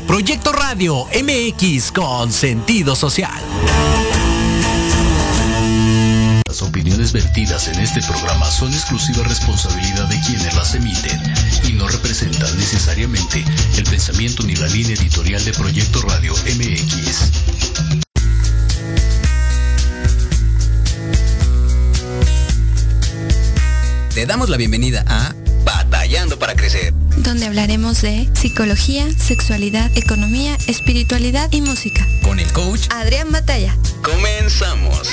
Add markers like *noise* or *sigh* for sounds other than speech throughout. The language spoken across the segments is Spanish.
Proyecto Radio MX con sentido social. Las opiniones vertidas en este programa son exclusiva responsabilidad de quienes las emiten y no representan necesariamente el pensamiento ni la línea editorial de Proyecto Radio MX. Te damos la bienvenida a Batallando para Crecer. Donde hablaremos de psicología, sexualidad, economía, espiritualidad y música. Con el coach Adrián Batalla. comenzamos.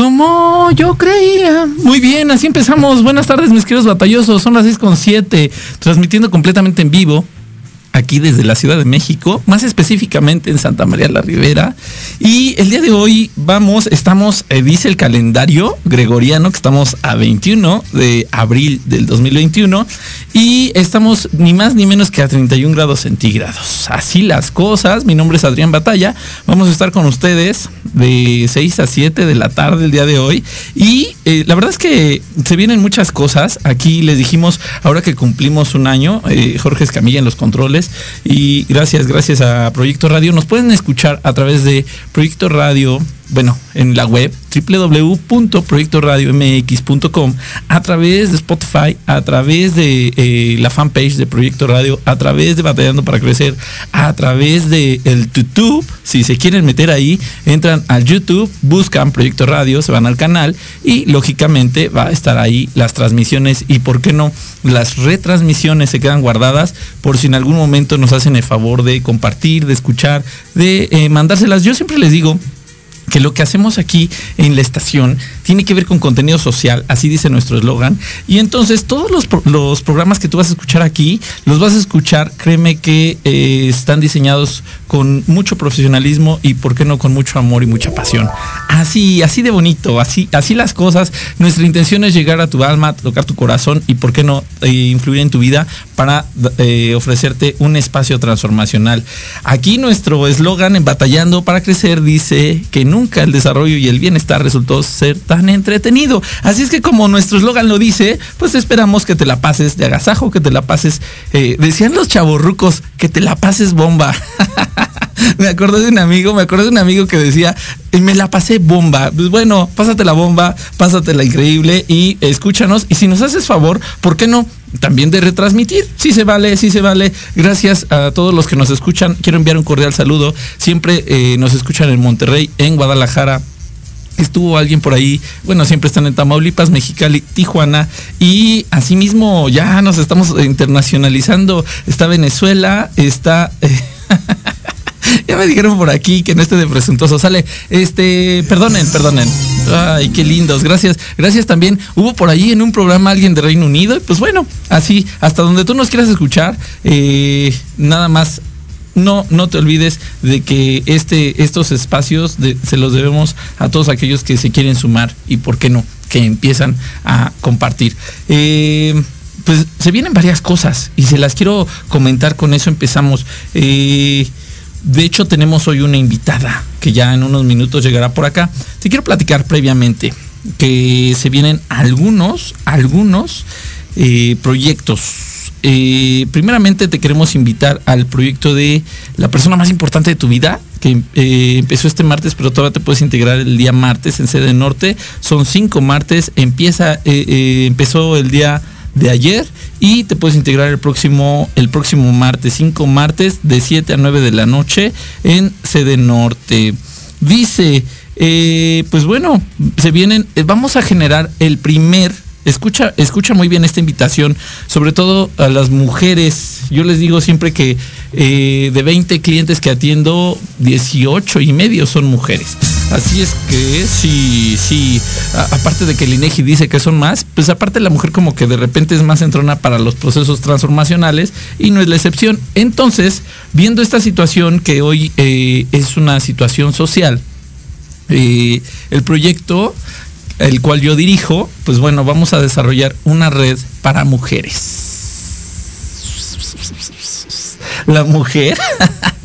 Como yo creía. Muy bien, así empezamos. Buenas tardes, mis queridos batallosos. Son las 6 con 7, transmitiendo completamente en vivo. Aquí desde la Ciudad de México, más específicamente en Santa María la Ribera. Y el día de hoy vamos, estamos, eh, dice el calendario gregoriano, que estamos a 21 de abril del 2021. Y estamos ni más ni menos que a 31 grados centígrados. Así las cosas. Mi nombre es Adrián Batalla. Vamos a estar con ustedes de 6 a 7 de la tarde el día de hoy. Y eh, la verdad es que se vienen muchas cosas. Aquí les dijimos, ahora que cumplimos un año, eh, Jorge Escamilla en los controles. Y gracias, gracias a Proyecto Radio. Nos pueden escuchar a través de Proyecto Radio, bueno, en la web www.proyectoradiomx.com, a través de Spotify, a través de eh, la fanpage de Proyecto Radio, a través de Batallando para Crecer, a través de el YouTube. Si se quieren meter ahí, entran al YouTube, buscan Proyecto Radio, se van al canal y lógicamente va a estar ahí las transmisiones y, ¿por qué no? Las retransmisiones se quedan guardadas por si en algún momento nos hacen el favor de compartir, de escuchar, de eh, mandárselas. Yo siempre les digo, que lo que hacemos aquí en la estación tiene que ver con contenido social, así dice nuestro eslogan. Y entonces todos los, los programas que tú vas a escuchar aquí, los vas a escuchar, créeme que eh, están diseñados con mucho profesionalismo y, ¿por qué no, con mucho amor y mucha pasión. Así, así de bonito, así, así las cosas. Nuestra intención es llegar a tu alma, tocar tu corazón y, ¿por qué no, eh, influir en tu vida para eh, ofrecerte un espacio transformacional. Aquí nuestro eslogan en Batallando para Crecer dice que nunca el desarrollo y el bienestar resultó ser tan entretenido. Así es que como nuestro eslogan lo dice, pues esperamos que te la pases de agasajo, que te la pases, eh, decían los chavorrucos, que te la pases bomba. *laughs* me acordé de un amigo, me acordé de un amigo que decía, "Y me la pasé bomba. Pues bueno, pásate la bomba, pásate la increíble y escúchanos. Y si nos haces favor, ¿por qué no? También de retransmitir. Sí se vale, sí se vale. Gracias a todos los que nos escuchan. Quiero enviar un cordial saludo. Siempre eh, nos escuchan en Monterrey, en Guadalajara, Estuvo alguien por ahí, bueno, siempre están en Tamaulipas, Mexicali, Tijuana y asimismo ya nos estamos internacionalizando. Está Venezuela, está... *laughs* ya me dijeron por aquí que en este de presuntuoso sale. Este, perdonen, perdonen. Ay, qué lindos. Gracias. Gracias también. Hubo por ahí en un programa alguien de Reino Unido. Pues bueno, así, hasta donde tú nos quieras escuchar, eh, nada más no, no te olvides de que este, estos espacios se los debemos a todos aquellos que se quieren sumar y por qué no, que empiezan a compartir. Eh, pues se vienen varias cosas y se las quiero comentar, con eso empezamos. Eh, de hecho, tenemos hoy una invitada que ya en unos minutos llegará por acá. Te quiero platicar previamente que se vienen algunos, algunos eh, proyectos. Eh, primeramente te queremos invitar al proyecto de la persona más importante de tu vida, que eh, empezó este martes, pero todavía te puedes integrar el día martes en sede norte. Son cinco martes, empieza, empezó el día de ayer y te puedes integrar el próximo el próximo martes, cinco martes de 7 a 9 de la noche en sede norte. Dice, eh, pues bueno, se vienen, eh, vamos a generar el primer escucha, escucha muy bien esta invitación, sobre todo a las mujeres. Yo les digo siempre que eh, de 20 clientes que atiendo, 18 y medio son mujeres. Así es que sí, sí, aparte de que el INEGI dice que son más, pues aparte la mujer como que de repente es más entrona para los procesos transformacionales y no es la excepción. Entonces, viendo esta situación que hoy eh, es una situación social, eh, el proyecto el cual yo dirijo, pues bueno, vamos a desarrollar una red para mujeres. La mujer, *laughs*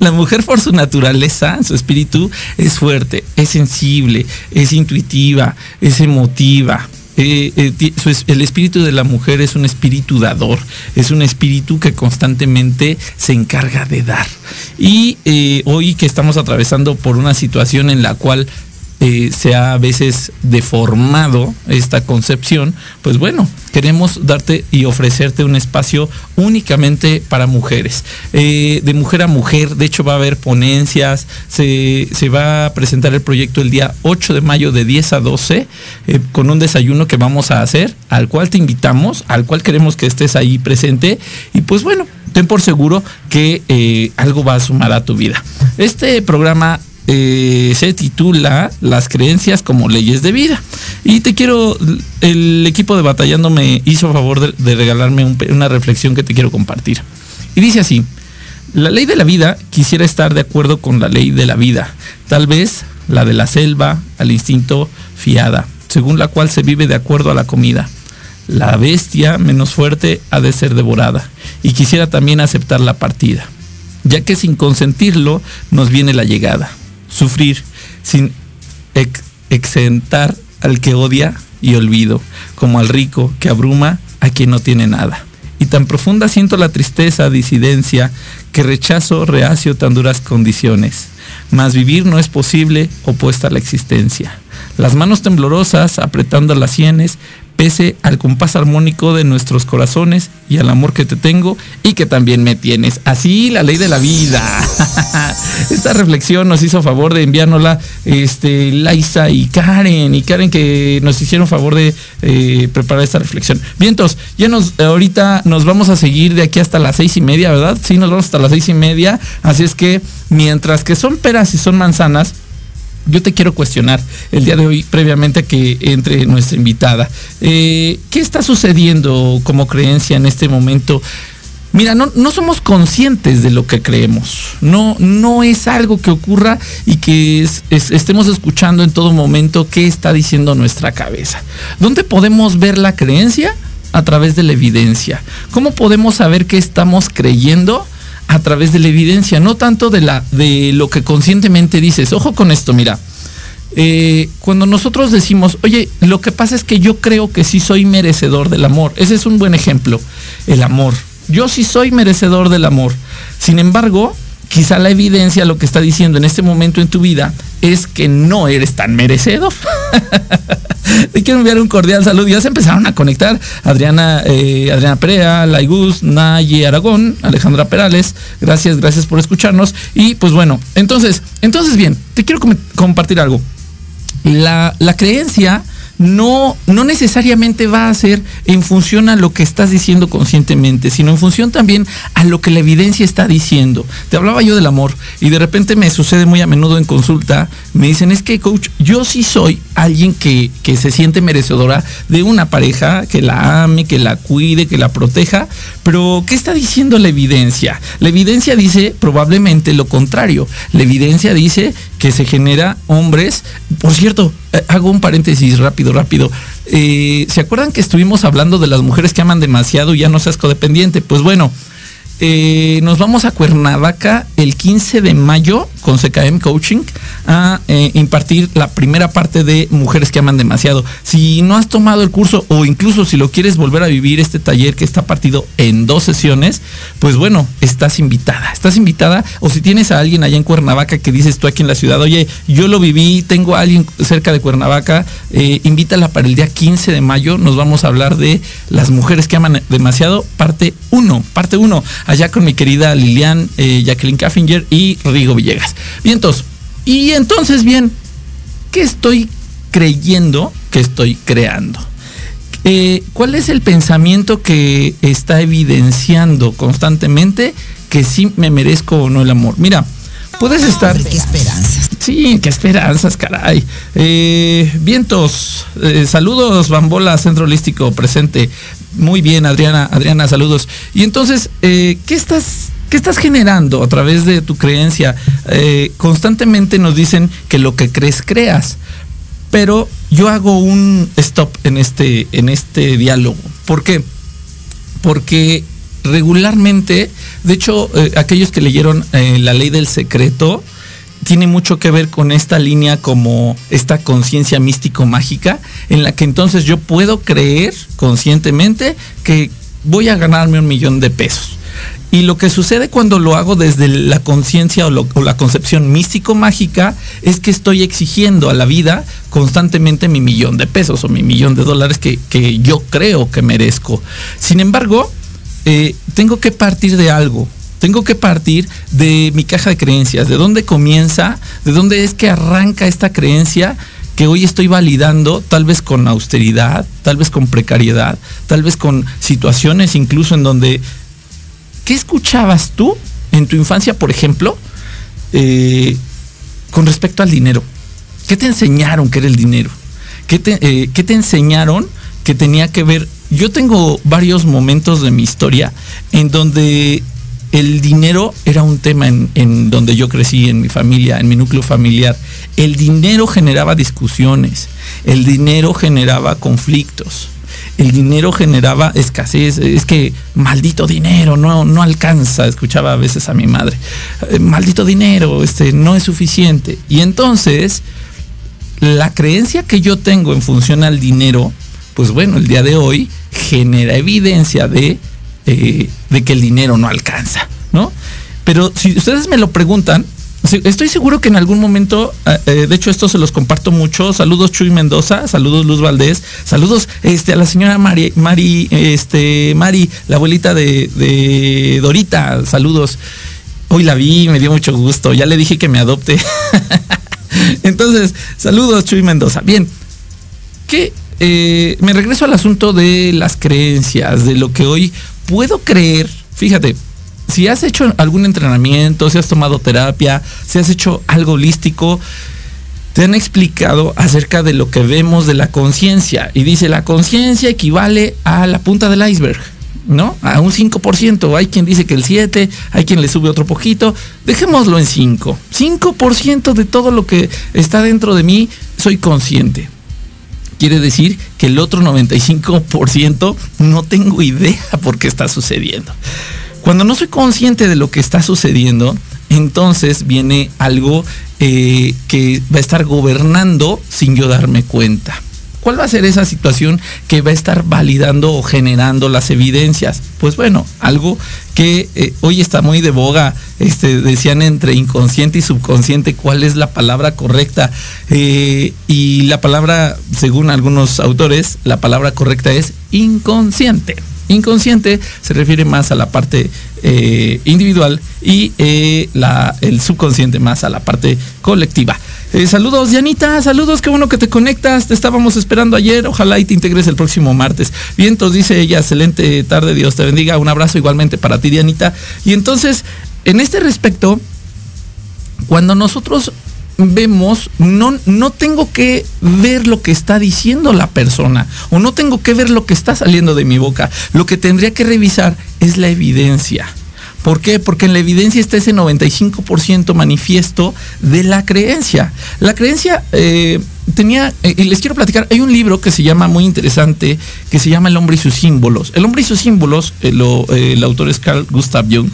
la mujer por su naturaleza, su espíritu, es fuerte, es sensible, es intuitiva, es emotiva. Eh, eh, el espíritu de la mujer es un espíritu dador, es un espíritu que constantemente se encarga de dar. Y eh, hoy que estamos atravesando por una situación en la cual se ha a veces deformado esta concepción, pues bueno, queremos darte y ofrecerte un espacio únicamente para mujeres. Eh, de mujer a mujer, de hecho va a haber ponencias, se, se va a presentar el proyecto el día 8 de mayo de 10 a 12, eh, con un desayuno que vamos a hacer, al cual te invitamos, al cual queremos que estés ahí presente, y pues bueno, ten por seguro que eh, algo va a sumar a tu vida. Este programa eh, se titula Las creencias como leyes de vida. Y te quiero, el equipo de Batallando me hizo favor de, regalarme una reflexión que te quiero compartir. Y dice así, la ley de la vida quisiera estar de acuerdo con la ley de la vida, tal vez la de la selva, al instinto fiada, según la cual se vive de acuerdo a la comida. La bestia menos fuerte ha de ser devorada, y quisiera también aceptar la partida ya que sin consentirlo nos viene la llegada. Sufrir sin ex- exentar al que odia y olvido, como al rico que abruma a quien no tiene nada. Y tan profunda siento la tristeza, disidencia, que rechazo reacio tan duras condiciones. Mas vivir no es posible opuesta a la existencia. Las manos temblorosas apretando las sienes, pese al compás armónico de nuestros corazones y al amor que te tengo y que también me tienes. Así la ley de la vida. *laughs* Esta reflexión nos hizo favor de enviárnosla este, Laisa y Karen. Y Karen que nos hicieron favor de eh, preparar esta reflexión. Vientos, ya nos, ahorita nos vamos a seguir de aquí hasta las seis y media, ¿verdad? Sí, nos vamos hasta las seis y media. Así es que mientras que son peras y son manzanas, yo te quiero cuestionar el día de hoy, previamente a que entre nuestra invitada. Eh, ¿Qué está sucediendo como creencia en este momento? Mira, no, no somos conscientes de lo que creemos. No, no es algo que ocurra y que es- es- estemos escuchando en todo momento qué está diciendo nuestra cabeza. ¿Dónde podemos ver la creencia? A través de la evidencia. ¿Cómo podemos saber qué estamos creyendo? A través de la evidencia, no tanto de, la, de lo que conscientemente dices. Ojo con esto, mira. Eh, cuando nosotros decimos, oye, lo que pasa es que yo creo que sí soy merecedor del amor. Ese es un buen ejemplo. El amor. Yo sí soy merecedor del amor. Sin embargo, quizá la evidencia lo que está diciendo en este momento en tu vida es que no eres tan merecedor. *laughs* Te quiero enviar un cordial saludo. Ya se empezaron a conectar Adriana, eh, Adriana Perea, Laigus, Naye Aragón, Alejandra Perales. Gracias, gracias por escucharnos. Y pues bueno, entonces, entonces bien, te quiero com- compartir algo. La, la creencia no, no necesariamente va a ser en función a lo que estás diciendo conscientemente, sino en función también a lo que la evidencia está diciendo. Te hablaba yo del amor y de repente me sucede muy a menudo en consulta, me dicen, es que coach, yo sí soy alguien que, que se siente merecedora de una pareja, que la ame, que la cuide, que la proteja, pero ¿qué está diciendo la evidencia? La evidencia dice probablemente lo contrario. La evidencia dice que se genera hombres, por cierto, eh, hago un paréntesis rápido, rápido. Eh, ¿Se acuerdan que estuvimos hablando de las mujeres que aman demasiado y ya no seas codependiente? Pues bueno, eh, nos vamos a Cuernavaca el 15 de mayo con CKM Coaching a eh, impartir la primera parte de Mujeres que aman demasiado. Si no has tomado el curso o incluso si lo quieres volver a vivir este taller que está partido en dos sesiones, pues bueno, estás invitada. Estás invitada o si tienes a alguien allá en Cuernavaca que dices tú aquí en la ciudad, oye, yo lo viví, tengo a alguien cerca de Cuernavaca, eh, invítala para el día 15 de mayo. Nos vamos a hablar de las mujeres que aman demasiado, parte 1, parte 1, allá con mi querida Lilian, eh, Jacqueline Caffinger y Rigo Villegas. Vientos. Y entonces, bien, ¿qué estoy creyendo que estoy creando? eh, ¿cuál es el pensamiento que está evidenciando constantemente que sí me merezco o no el amor? Mira, puedes estar... Hombre, qué esperanzas. Sí, qué esperanzas, caray. Eh, vientos, eh, saludos, Bambola, Centro Holístico presente. Muy bien, Adriana, Adriana, saludos. Y entonces, eh, ¿qué estás, qué estás generando a través de tu creencia? Eh, constantemente nos dicen que lo que crees, creas. Pero yo hago un stop en este, en este diálogo. ¿Por qué? Porque regularmente, de hecho, eh, aquellos que leyeron eh, la ley del secreto, tiene mucho que ver con esta línea como esta conciencia místico-mágica, en la que entonces yo puedo creer conscientemente que voy a ganarme un millón de pesos. Y lo que sucede cuando lo hago desde la conciencia o, la concepción místico-mágica es que estoy exigiendo a la vida constantemente mi millón de pesos o mi millón de dólares que yo creo que merezco. Sin embargo, eh, tengo que partir de algo. Tengo que partir de mi caja de creencias, de dónde comienza, de dónde es que arranca esta creencia que hoy estoy validando, tal vez con austeridad, tal vez con precariedad, tal vez con situaciones incluso en donde ¿qué escuchabas tú en tu infancia, por ejemplo, eh, con respecto al dinero? ¿Qué te enseñaron que era el dinero? ¿Qué te, eh, qué te enseñaron que tenía que ver? Yo tengo varios momentos de mi historia en donde el dinero era un tema en, donde yo crecí, en mi familia, en mi núcleo familiar. El dinero generaba discusiones, el dinero generaba conflictos el dinero generaba escasez. Es que maldito dinero, no, no alcanza. Escuchaba a veces a mi madre. "Eh, Maldito dinero, este, no es suficiente. Y entonces, la creencia que yo tengo en función al dinero, pues bueno, el día de hoy genera evidencia de, eh, de que el dinero no alcanza, ¿no? Pero si ustedes me lo preguntan, estoy seguro que en algún momento, eh, eh, de hecho esto se los comparto mucho. Saludos Chuy Mendoza, saludos Luz Valdés, saludos este, a la señora Mari, Mari, este, Mari, la abuelita de, de Dorita, saludos. Hoy la vi, me dio mucho gusto, ya le dije que me adopte. *laughs* Entonces, saludos Chuy Mendoza. Bien, que eh, me regreso al asunto de las creencias, de lo que hoy puedo creer. Fíjate, si has hecho algún entrenamiento, si has tomado terapia, si has hecho algo holístico, te han explicado acerca de lo que vemos de la conciencia. Y dice, la conciencia equivale a la punta del iceberg, ¿no? A un 5%. Hay quien dice que el 7, hay quien le sube otro poquito. Dejémoslo en 5. 5% de todo lo que está dentro de mí, soy consciente quiere decir que el otro 95% no tengo idea por qué está sucediendo. Cuando no soy consciente de lo que está sucediendo, entonces viene algo eh, que va a estar gobernando sin yo darme cuenta. ¿Cuál va a ser esa situación que va a estar validando o generando las evidencias? Pues bueno, algo que eh, hoy está muy de boga, este, decían entre inconsciente y subconsciente cuál es la palabra correcta. Eh, y la palabra, según algunos autores, la palabra correcta es inconsciente. Inconsciente se refiere más a la parte eh, individual y eh, la, el subconsciente más a la parte colectiva. Eh, saludos, Dianita, saludos, qué bueno que te conectas, te estábamos esperando ayer, ojalá y te integres el próximo martes. Vientos, dice ella, excelente tarde, Dios te bendiga, un abrazo igualmente para ti, Dianita. Y entonces, en este respecto, cuando nosotros vemos, no, no tengo que ver lo que está diciendo la persona o no tengo que ver lo que está saliendo de mi boca. Lo que tendría que revisar es la evidencia. ¿Por qué? Porque en la evidencia está ese 95% manifiesto de la creencia. La creencia eh, tenía, eh, les quiero platicar, hay un libro que se llama muy interesante, que se llama El hombre y sus símbolos. El hombre y sus símbolos, eh, eh, el autor es Carl Gustav Jung.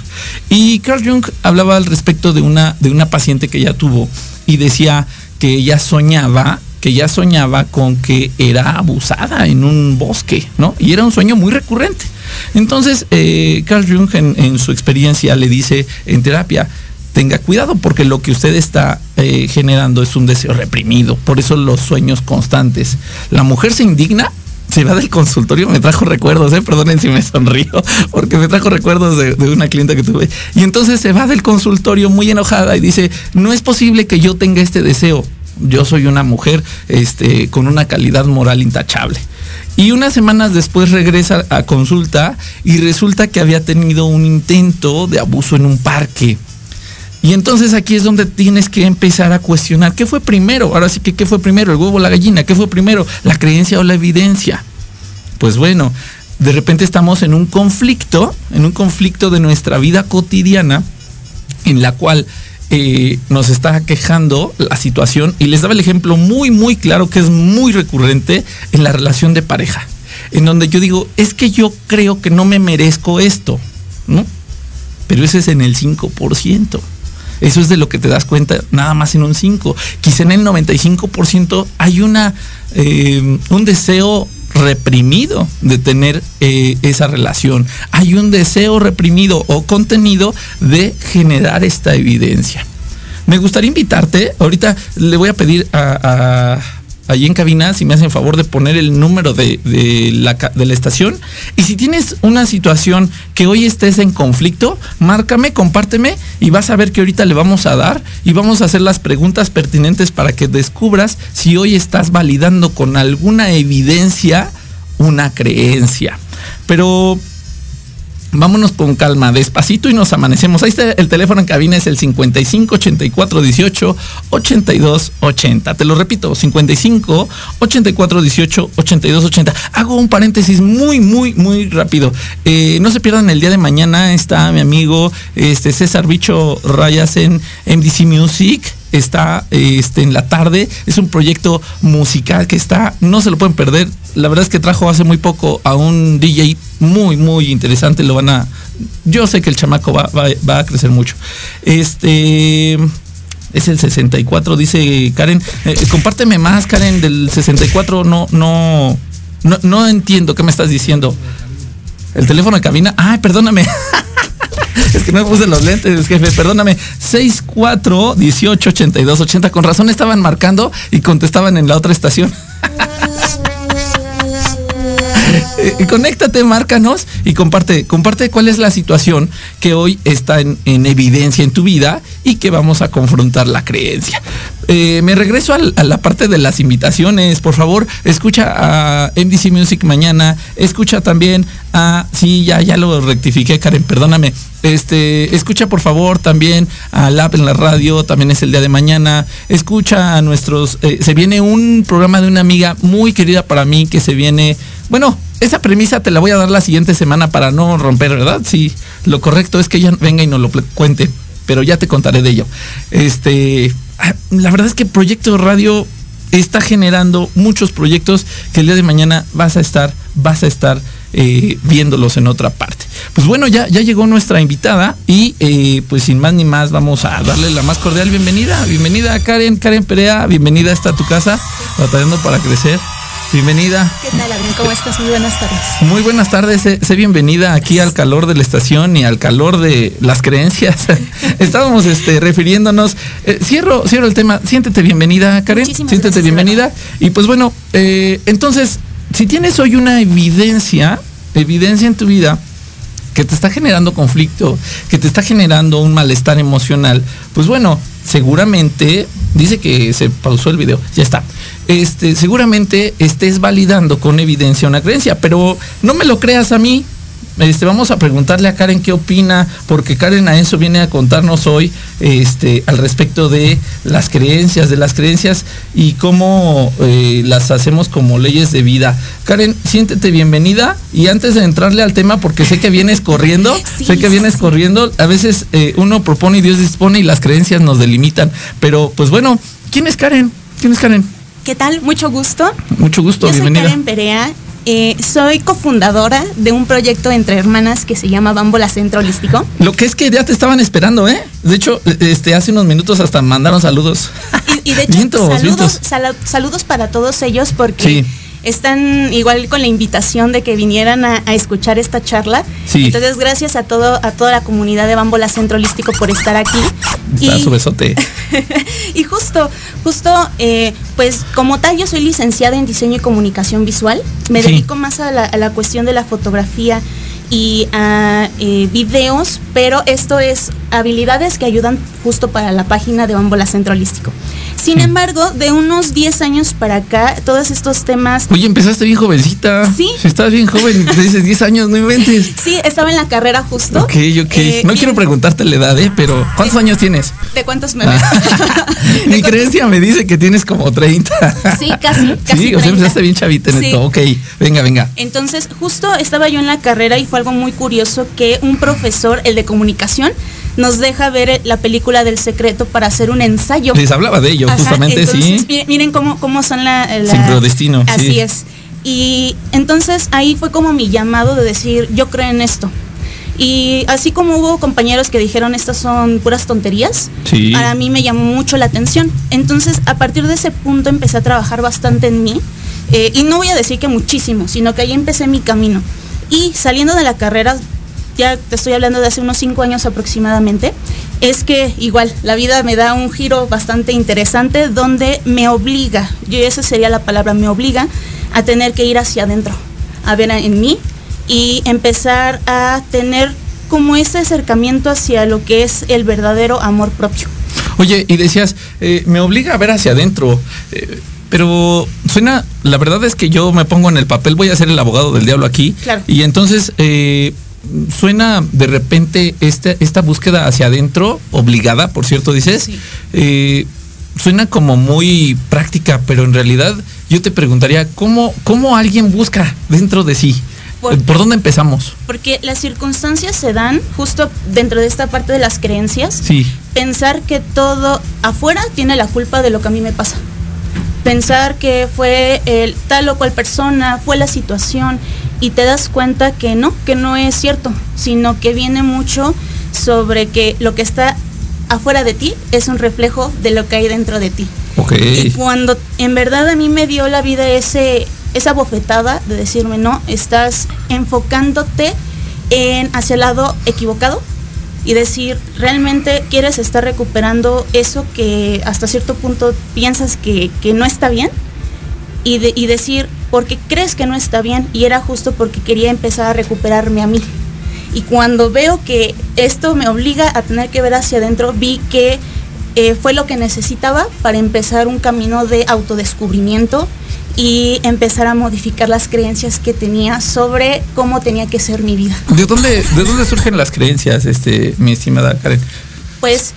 Y Carl Jung hablaba al respecto de una, de una paciente que ella tuvo y decía que ella soñaba que ya soñaba con que era abusada en un bosque, ¿no? Y era un sueño muy recurrente. Entonces, eh, Carl Jung en, su experiencia le dice en terapia, tenga cuidado porque lo que usted está eh, generando es un deseo reprimido, por eso los sueños constantes. La mujer se indigna se va del consultorio, me trajo recuerdos, eh, perdonen si me sonrío, *laughs* porque me trajo recuerdos de, una clienta que tuve. Y entonces se va del consultorio muy enojada y dice, no es posible que yo tenga este deseo. Yo soy una mujer este, con una calidad moral intachable. Y unas semanas después regresa a consulta y resulta que había tenido un intento de abuso en un parque. Y entonces aquí es donde tienes que empezar a cuestionar qué fue primero. Ahora sí que qué fue primero, el huevo o la gallina, qué fue primero, la creencia o la evidencia. Pues bueno, de repente estamos en un conflicto, en un conflicto de nuestra vida cotidiana, en la cual eh, nos está quejando la situación. Y les daba el ejemplo muy, muy claro que es muy recurrente en la relación de pareja. En donde yo digo, es que yo creo que no me merezco esto, ¿no? Pero ese es en el 5%. Eso es de lo que te das cuenta nada más en un 5. Quizá en el 95% hay una, eh, un deseo reprimido de tener eh, esa relación. Hay un deseo reprimido o contenido de generar esta evidencia. Me gustaría invitarte, ahorita le voy a pedir a, a allí en cabina si me hacen favor de poner el número de, la, de, la, estación. Y si tienes una situación que hoy estés en conflicto, márcame, compárteme y vas a ver que ahorita le vamos a dar y vamos a hacer las preguntas pertinentes para que descubras si hoy estás validando con alguna evidencia una creencia. Pero vámonos con calma, despacito y nos amanecemos. Ahí está el teléfono en cabina, es el 55 84 18 82 80. Te lo repito, 55 84 18 82 80. Hago un paréntesis muy, muy, muy rápido. Eh, no se pierdan el día de mañana, está mi amigo este, César Bicho Rayas en MDC Music está este, en la tarde. Es un proyecto musical que está, no se lo pueden perder. La verdad es que trajo hace muy poco a un DJ muy, muy interesante. Lo van a. Yo sé que el chamaco va, va, va a crecer mucho. Este. Es el 64, dice Karen. Eh, compárteme más, Karen, del 64. No, no, no, no entiendo qué me estás diciendo. El teléfono de cabina. Ay, perdóname. *laughs* *laughs* es que no me puse los lentes, jefe, perdóname. 64 18 82 80. Con razón estaban marcando y contestaban en la otra estación. Eh, *laughs* conéctate, márcanos y comparte, comparte cuál es la situación que hoy está en, en evidencia en tu vida y que vamos a confrontar la creencia. Eh, me regreso a la parte de las invitaciones. Por favor, escucha a MDC Music mañana. Escucha también a. Sí, ya, ya lo rectifiqué, Karen, perdóname. Este, escucha por favor también a Lab en la radio, también es el día de mañana. Escucha a nuestros. Eh, se viene un programa de una amiga muy querida para mí que se viene. Bueno, esa premisa te la voy a dar la siguiente semana para no romper, ¿verdad? Sí, lo correcto es que ella venga y nos lo cuente, pero ya te contaré de ello. Este, la verdad es que Proyecto Radio está generando muchos proyectos que el día de mañana vas a estar, vas a estar eh, viéndolos en otra parte. Pues bueno, ya, ya llegó nuestra invitada y eh, pues sin más ni más vamos a darle la más cordial bienvenida. Bienvenida Karen, Karen Perea, bienvenida a esta tu casa, batallando para crecer. Bienvenida. ¿Qué tal, Adrián? ¿Cómo estás? Muy buenas tardes. Muy buenas tardes. Sé, sé, bienvenida aquí al calor de la estación y al calor de las creencias. *laughs* Estábamos este, refiriéndonos. Eh, cierro, cierro el tema. Siéntete bienvenida, Karen. Muchísimas Siéntete gracias, bienvenida. Y pues bueno, eh, entonces, si tienes hoy una evidencia, evidencia en tu vida que te está generando conflicto, que te está generando un malestar emocional, pues bueno, seguramente, dice que se pausó el video, ya está. Este, seguramente estés validando con evidencia una creencia, pero no me lo creas a mí. Este, vamos a preguntarle a Karen qué opina, porque Karen a eso viene a contarnos hoy este, al respecto de las creencias, de las creencias y cómo eh, las hacemos como leyes de vida. Karen, siéntete bienvenida y antes de entrarle al tema, porque sé que vienes corriendo, *laughs* sí, sé que vienes sí. corriendo, a veces eh, uno propone y Dios dispone y las creencias nos delimitan, pero pues bueno, ¿quién es Karen? ¿Quién es Karen? ¿Qué tal? Mucho gusto. Mucho gusto, Yo bienvenida. Soy Karen Perea. Eh, soy cofundadora de un proyecto entre hermanas que se llama Bambola Centro Holístico. Lo que es que ya te estaban esperando, ¿eh? De hecho, este, hace unos minutos hasta mandaron saludos. Y, y de hecho, *laughs* vientos, saludos, vientos. Sal saludos para todos ellos porque sí. Están igual con la invitación de que vinieran a, a escuchar esta charla. Sí. Entonces, gracias a todo a toda la comunidad de Bambola Centro Holístico por estar aquí. Está y, su besote. *laughs* y justo, justo, eh, pues como tal, yo soy licenciada en diseño y comunicación visual. Me sí. dedico más a la, a la, cuestión de la fotografía y a eh, videos, pero esto es habilidades que ayudan justo para la página de Bambola Centro Holístico. Sin embargo, de unos 10 años para acá, todos estos temas... Oye, empezaste bien jovencita. Sí. Si estás bien joven, te *laughs* dices 10 años, no inventes. Sí, estaba en la carrera justo. Ok, ok. Eh, no y- quiero preguntarte la edad, ¿eh? Pero ¿cuántos años tienes? ¿De cuántos me ves? *laughs* Mi *laughs* creencia me dice que tienes como 30. Sí, casi, casi Sí, o sea, 30. empezaste bien chavita en Sí. esto. Ok, venga, venga. Entonces, justo estaba yo en la carrera y fue algo muy curioso que un profesor, el de comunicación, nos deja ver la película del secreto para hacer un ensayo. Les hablaba de ello, Ajá, justamente, entonces, sí. mi- Miren cómo, cómo son la, la- Sincrodestino, Así sí. es. Y entonces ahí fue como mi llamado de decir, yo creo en esto. Y así como hubo compañeros que dijeron estas son puras tonterías, Sí. para mí me llamó mucho la atención. Entonces a partir de ese punto empecé a trabajar bastante en mí. eh, y no voy a decir que muchísimo, sino que ahí empecé mi camino. Y saliendo de la carrera, ya te estoy hablando de hace unos cinco años aproximadamente, es que igual la vida me da un giro bastante interesante donde me obliga, yo esa sería la palabra, me obliga a tener que ir hacia adentro, a ver en mí y empezar a tener como ese acercamiento hacia lo que es el verdadero amor propio. Oye, y decías, eh, me obliga a ver hacia adentro. eh, pero suena, la verdad es que yo me pongo en el papel, voy a ser el abogado del diablo aquí. Claro. Y entonces eh, suena de repente esta, esta búsqueda hacia adentro, obligada, por cierto, dices. Sí. eh, suena como muy práctica, pero en realidad yo te preguntaría, ¿cómo, cómo alguien busca dentro de sí? Por- ¿Por dónde empezamos? Porque las circunstancias se dan justo dentro de esta parte de las creencias. Sí. Pensar que todo afuera tiene la culpa de lo que a mí me pasa. Pensar que fue el tal o cual persona, fue la situación y te das cuenta que no, que no es cierto, sino que viene mucho sobre que lo que está afuera de ti es un reflejo de lo que hay dentro de ti. Y cuando en verdad a mí me dio la vida ese, esa bofetada de decirme, no, estás enfocándote en hacia el lado equivocado y decir, realmente quieres estar recuperando eso que hasta cierto punto piensas que, que no está bien y, de- y decir, porque crees que no está bien y era justo porque quería empezar a recuperarme a mí. Y cuando veo que esto me obliga a tener que ver hacia adentro, vi que eh, fue lo que necesitaba para empezar un camino de autodescubrimiento y empezar a modificar las creencias que tenía sobre cómo tenía que ser mi vida. ¿De dónde, ¿De dónde surgen las creencias, este, mi estimada Karen? Pues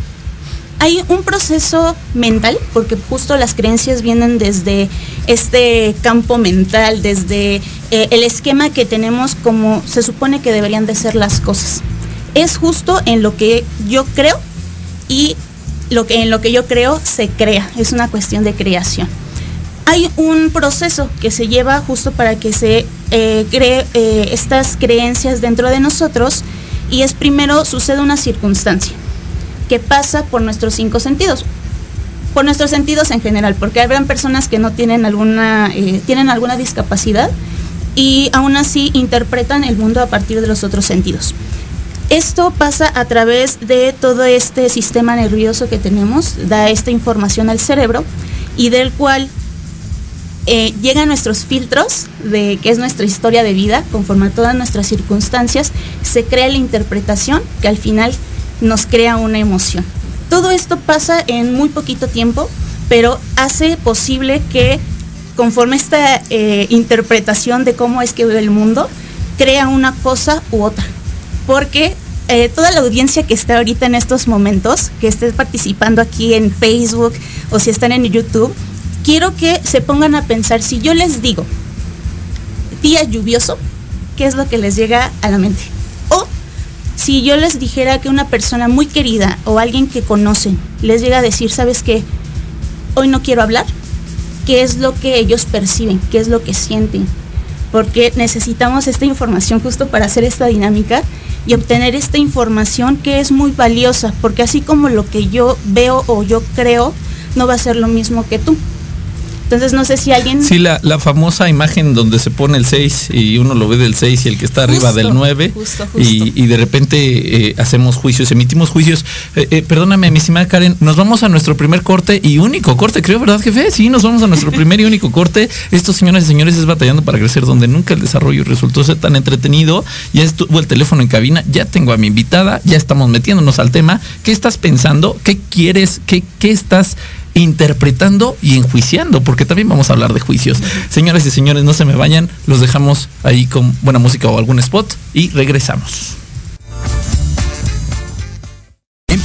hay un proceso mental, porque justo las creencias vienen desde este campo mental, desde eh, el esquema que tenemos como se supone que deberían de ser las cosas. Es justo en lo que yo creo y lo que en lo que yo creo se crea, es una cuestión de creación. Hay un proceso que se lleva justo para que se eh, cree eh, estas creencias dentro de nosotros y es primero sucede una circunstancia que pasa por nuestros cinco sentidos. Por nuestros sentidos en general, porque habrán personas que no tienen alguna, eh, tienen alguna discapacidad y aún así interpretan el mundo a partir de los otros sentidos. Esto pasa a través de todo este sistema nervioso que tenemos, da esta información al cerebro y del cual eh, llegan nuestros filtros de qué es nuestra historia de vida, conforme a todas nuestras circunstancias, se crea la interpretación que al final nos crea una emoción. Todo esto pasa en muy poquito tiempo, pero hace posible que conforme esta eh, interpretación de cómo es que vive el mundo, crea una cosa u otra. Porque eh, toda la audiencia que está ahorita en estos momentos, que esté participando aquí en Facebook o si están en YouTube, quiero que se pongan a pensar, si yo les digo día lluvioso, ¿qué es lo que les llega a la mente? Si yo les dijera que una persona muy querida o alguien que conocen les llega a decir, ¿sabes qué? Hoy no quiero hablar. ¿Qué es lo que ellos perciben? ¿Qué es lo que sienten? Porque necesitamos esta información justo para hacer esta dinámica y obtener esta información que es muy valiosa, porque así como lo que yo veo o yo creo, no va a ser lo mismo que tú. Entonces no sé si alguien... Sí, la, la famosa imagen donde se pone el 6 y uno lo ve del 6 y el que está arriba del 9 justo, justo. Y, y de repente eh, hacemos juicios, emitimos juicios. Eh, eh, perdóname, mi estimada Karen, nos vamos a nuestro primer corte y único corte, creo, ¿verdad, jefe? Sí, nos vamos a nuestro *laughs* primer y único corte. Estos señores y señores es batallando para crecer donde nunca el desarrollo resultó ser tan entretenido. Ya estuvo el teléfono en cabina, ya tengo a mi invitada, ya estamos metiéndonos al tema. ¿Qué estás pensando? ¿Qué quieres? ¿Qué, qué estás interpretando y enjuiciando, porque también vamos a hablar de juicios. Señoras y señores, no se me vayan, los dejamos ahí con buena música o algún spot y regresamos.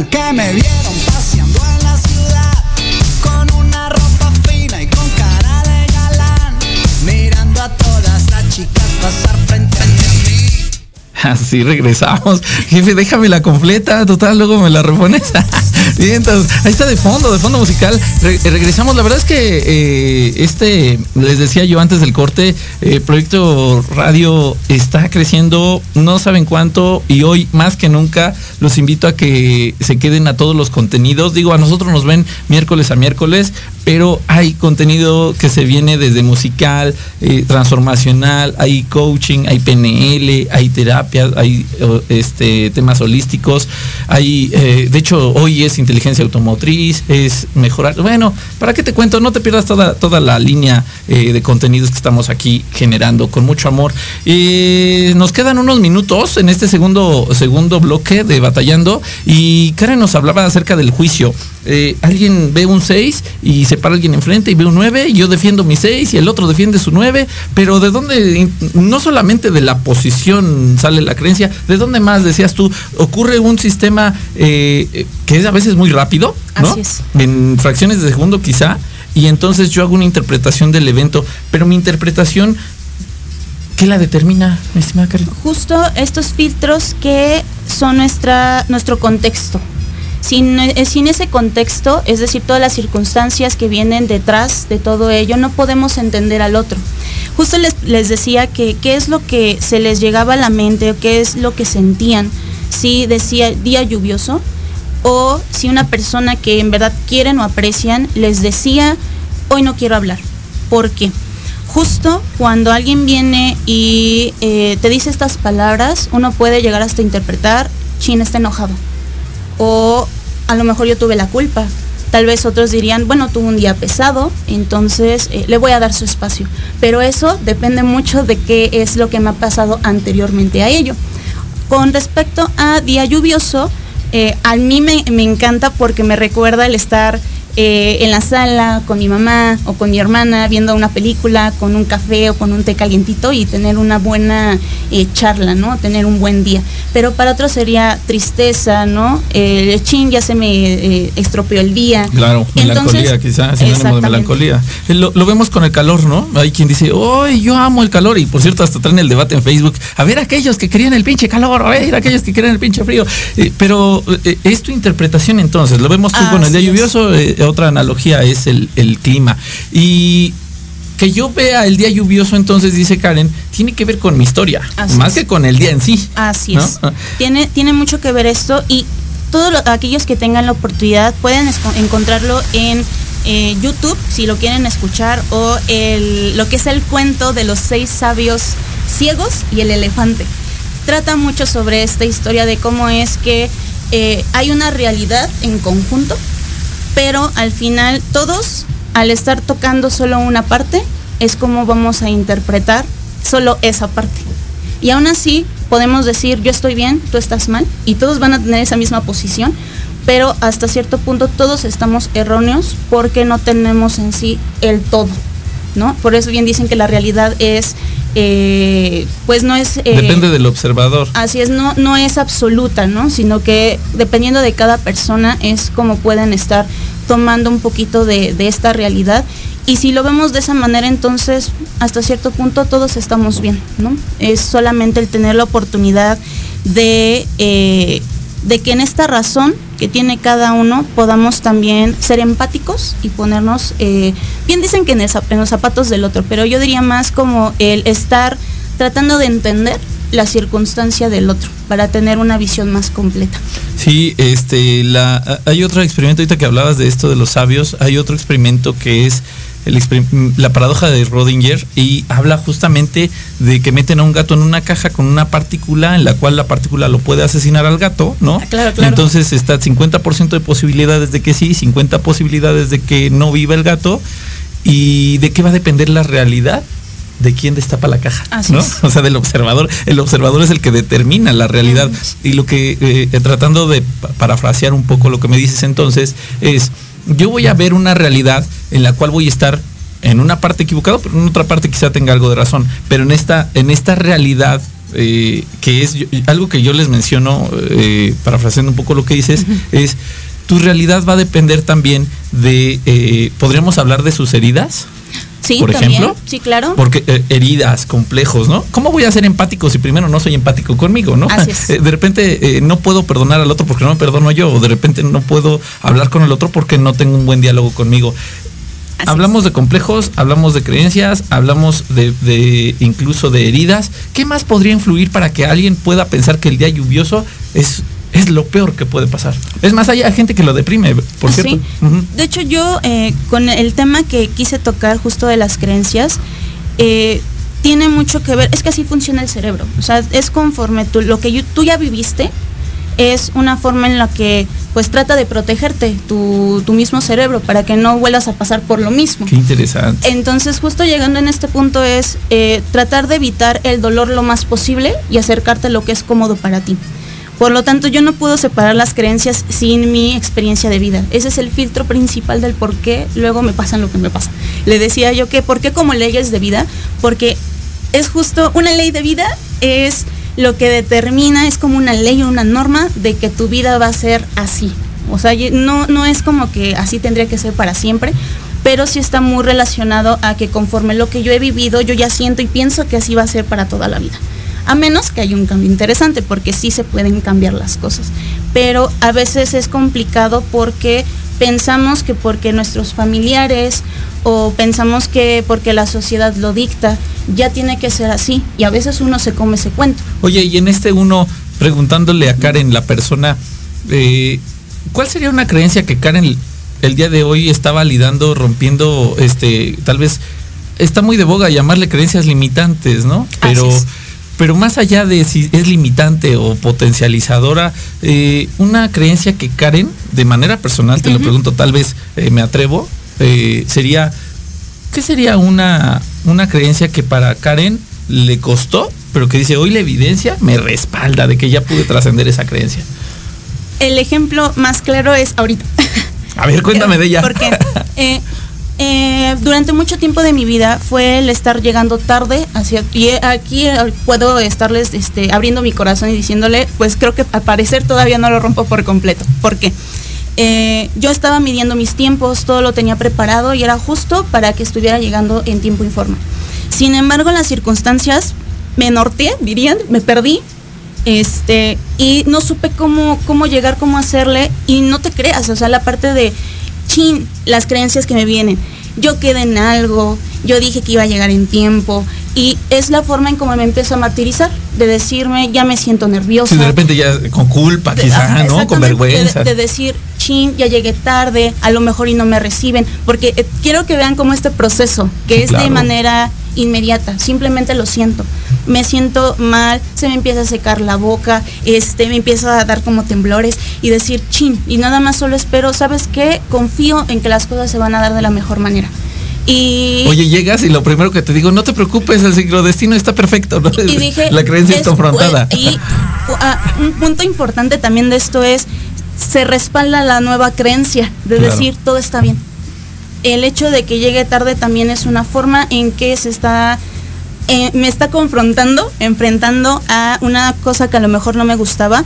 Cuentan que me vieron paseando en la ciudad con una ropa fina y con cara de galán, mirando a todas las chicas pasar frente a mí. Así regresamos. Jefe, déjame la completa. Total, luego me la repones. *laughs* Ahí está de fondo, de fondo musical. Re- regresamos. La verdad es que eh, este, les decía yo antes del corte, eh, Proyecto Radio está creciendo, no saben cuánto, y hoy más que nunca los invito a que se queden a todos los contenidos. Digo, a nosotros nos ven miércoles a miércoles, pero hay contenido que se viene desde musical, eh, transformacional, hay coaching, hay PNL, hay terapias, hay eh, este, temas holísticos, hay, eh, de hecho, hoy es inteligencia automotriz, es mejorar. Bueno, ¿para qué te cuento? No te pierdas toda, toda la línea eh, de contenidos que estamos aquí generando con mucho amor. Eh, nos quedan unos minutos en este segundo, segundo bloque de Batallando y Karen nos hablaba acerca del juicio. Eh, alguien ve un 6 y se para alguien enfrente y ve un 9 y yo defiendo mi 6 y el otro defiende su 9, pero ¿de dónde? No solamente de la posición sale la creencia, ¿de dónde más decías tú? Ocurre un sistema eh, que es a veces muy rápido, ¿no? Así es. En fracciones de segundo quizá, y entonces yo hago una interpretación del evento, pero mi interpretación, ¿qué la determina, mi estimada Karen? Justo estos filtros que son nuestra, nuestro contexto. Sin, eh, sin ese contexto, es decir, todas las circunstancias que vienen detrás de todo ello, no podemos entender al otro. Justo les, les decía que qué es lo que se les llegaba a la mente o qué es lo que sentían. Si decía día lluvioso o si una persona que en verdad quieren o aprecian les decía hoy no quiero hablar. ¿Por qué? Justo cuando alguien viene y eh, te dice estas palabras, uno puede llegar hasta interpretar, Chin está enojado. O a lo mejor yo tuve la culpa. Tal vez otros dirían, bueno, tuvo un día pesado, entonces eh, le voy a dar su espacio. Pero eso depende mucho de qué es lo que me ha pasado anteriormente a ello. Con respecto a día lluvioso, eh, a mí me, me encanta porque me recuerda el estar eh, en la sala con mi mamá o con mi hermana viendo una película con un café o con un té calientito y tener una buena eh, charla, ¿no? Tener un buen día. Pero para otros sería tristeza, ¿no? El chin ya se me eh, estropeó el día. Claro, melancolía quizás, sinónimo de melancolía. Lo, lo, vemos con el calor, ¿no? Hay quien dice, ¡ay, yo amo el calor! Y por cierto, hasta traen el debate en Facebook. A ver aquellos que querían el pinche calor, a ver aquellos que querían el pinche frío. pero es tu interpretación entonces. Lo vemos tú con el día lluvioso otra analogía es el, clima. Y que yo vea el día lluvioso, entonces dice Karen, tiene que ver con mi historia, más que con el día en sí. Así es. Tiene, tiene mucho que ver esto y todos aquellos que tengan la oportunidad pueden encontrarlo en eh, YouTube, si lo quieren escuchar, o el, lo que es el cuento de los seis sabios ciegos y el elefante. Trata mucho sobre esta historia de cómo es que eh, hay una realidad en conjunto al final todos, al estar tocando solo una parte, es como vamos a interpretar solo esa parte. Y aún así podemos decir, yo estoy bien, tú estás mal, y todos van a tener esa misma posición, pero hasta cierto punto todos estamos erróneos porque no tenemos en sí el todo. ¿No? Por eso bien dicen que la realidad es, eh, pues no es... Eh, Depende del observador. Así es, no, no es absoluta, ¿no? Sino que dependiendo de cada persona es como pueden estar tomando un poquito de, esta realidad. Y si lo vemos de esa manera, entonces hasta cierto punto todos estamos bien, ¿no? Es solamente el tener la oportunidad de, eh, de que en esta razón que tiene cada uno podamos también ser empáticos y ponernos, eh, bien dicen que en, en los zapatos del otro, pero yo diría más como el estar tratando de entender la circunstancia del otro para tener una visión más completa. Sí, este, la, hay otro experimento, ahorita que hablabas de esto de los sabios, hay otro experimento que es la paradoja de Rodinger y habla justamente de que meten a un gato en una caja con una partícula en la cual la partícula lo puede asesinar al gato, ¿no? Ah, claro, claro. Entonces está 50% de posibilidades de que sí, 50 posibilidades de que no viva el gato y de qué va a depender la realidad de quién destapa la caja, ¿no? O sea, del observador. El observador es el que determina la realidad. Y lo que, eh, tratando de parafrasear un poco lo que me dices entonces, es, yo voy a ver una realidad en la cual voy a estar en una parte equivocado, pero en otra parte quizá tenga algo de razón. Pero en esta, en esta realidad eh, que es algo que yo les menciono, eh, parafraseando un poco lo que dices, es tu realidad va a depender también de, eh, podríamos hablar de sus heridas. Sí, por ejemplo. Sí, claro. Porque eh, heridas, complejos, ¿no? ¿Cómo voy a ser empático si primero no soy empático conmigo, ¿no? *laughs* Eh, de repente eh, no puedo perdonar al otro porque no me perdono yo, o de repente no puedo hablar con el otro porque no tengo un buen diálogo conmigo. hablamos de complejos, hablamos de creencias, hablamos de, de, incluso de heridas. ¿Qué más podría influir para que alguien pueda pensar que el día lluvioso es es lo peor que puede pasar. Es más, hay gente que lo deprime, por cierto. De hecho, yo eh, con el tema que quise tocar justo de las creencias, eh, tiene mucho que ver, es que así funciona el cerebro. O sea, es conforme tú, lo que tú ya viviste, es una forma en la que pues trata de protegerte tu, tu, mismo cerebro para que no vuelvas a pasar por lo mismo. Qué interesante. Entonces justo llegando en este punto es eh, tratar de evitar el dolor lo más posible y acercarte a lo que es cómodo para ti. Por lo tanto, yo no puedo separar las creencias sin mi experiencia de vida. Ese es el filtro principal del por qué luego me pasan lo que me pasa. Le decía yo que, ¿por qué como leyes de vida? Porque es justo, una ley de vida es lo que determina, es como una ley o una norma de que tu vida va a ser así. O sea, no, no es como que así tendría que ser para siempre, pero sí está muy relacionado a que conforme lo que yo he vivido, yo ya siento y pienso que así va a ser para toda la vida a menos que haya un cambio interesante, porque sí se pueden cambiar las cosas. Pero a veces es complicado porque pensamos que porque nuestros familiares o pensamos que porque la sociedad lo dicta, ya tiene que ser así. Y a veces uno se come ese cuento. Oye, y en este uno, preguntándole a Karen, la persona, eh, ¿cuál sería una creencia que Karen el día de hoy está validando, rompiendo, este, tal vez, está muy de boga llamarle creencias limitantes, ¿no? Pero pero más allá de si es limitante o potencializadora, eh, una creencia que Karen, de manera personal, te lo pregunto, tal vez eh, me atrevo, eh, sería, ¿qué sería una, una creencia que para Karen le costó, pero que dice, hoy la evidencia me respalda de que ya pude trascender esa creencia? El ejemplo más claro es ahorita. A ver, cuéntame *laughs* de ella. Porque eh, eh, durante mucho tiempo de mi vida fue el estar llegando tarde hacia y aquí eh, puedo estarles este, abriendo mi corazón y diciéndole, pues creo que al parecer todavía no lo rompo por completo. ¿Por qué? yo estaba midiendo mis tiempos, todo lo tenía preparado y era justo para que estuviera llegando en tiempo informe. Sin embargo, las circunstancias me norteé, dirían, me perdí este, y no supe cómo, cómo llegar, cómo hacerle, y no te creas, o sea, la parte de, chin, las creencias que me vienen. Yo quedé en algo, yo dije que iba a llegar en tiempo, y es la forma en cómo me empiezo a martirizar, de decirme, ya me siento nerviosa. de repente ya con culpa, quizá, ¿no? Con vergüenza. De, decir, chin, ya llegué tarde, a lo mejor y no me reciben, porque eh, quiero que vean cómo este proceso, que es de manera inmediata, simplemente lo siento. Me siento mal, se me empieza a secar la boca, este, me empieza a dar como temblores y decir, chin, y nada más solo espero, ¿sabes qué? Confío en que las cosas se van a dar de la mejor manera. Y Oye, llegas y lo primero que te digo, no te preocupes, el destino está perfecto. Y dije, la creencia es, confrontada. Y ah, un punto importante también de esto es, se respalda la nueva creencia de decir, todo está bien el hecho de que llegue tarde también es una forma en que se está eh, me está confrontando, enfrentando a una cosa que a lo mejor no me gustaba,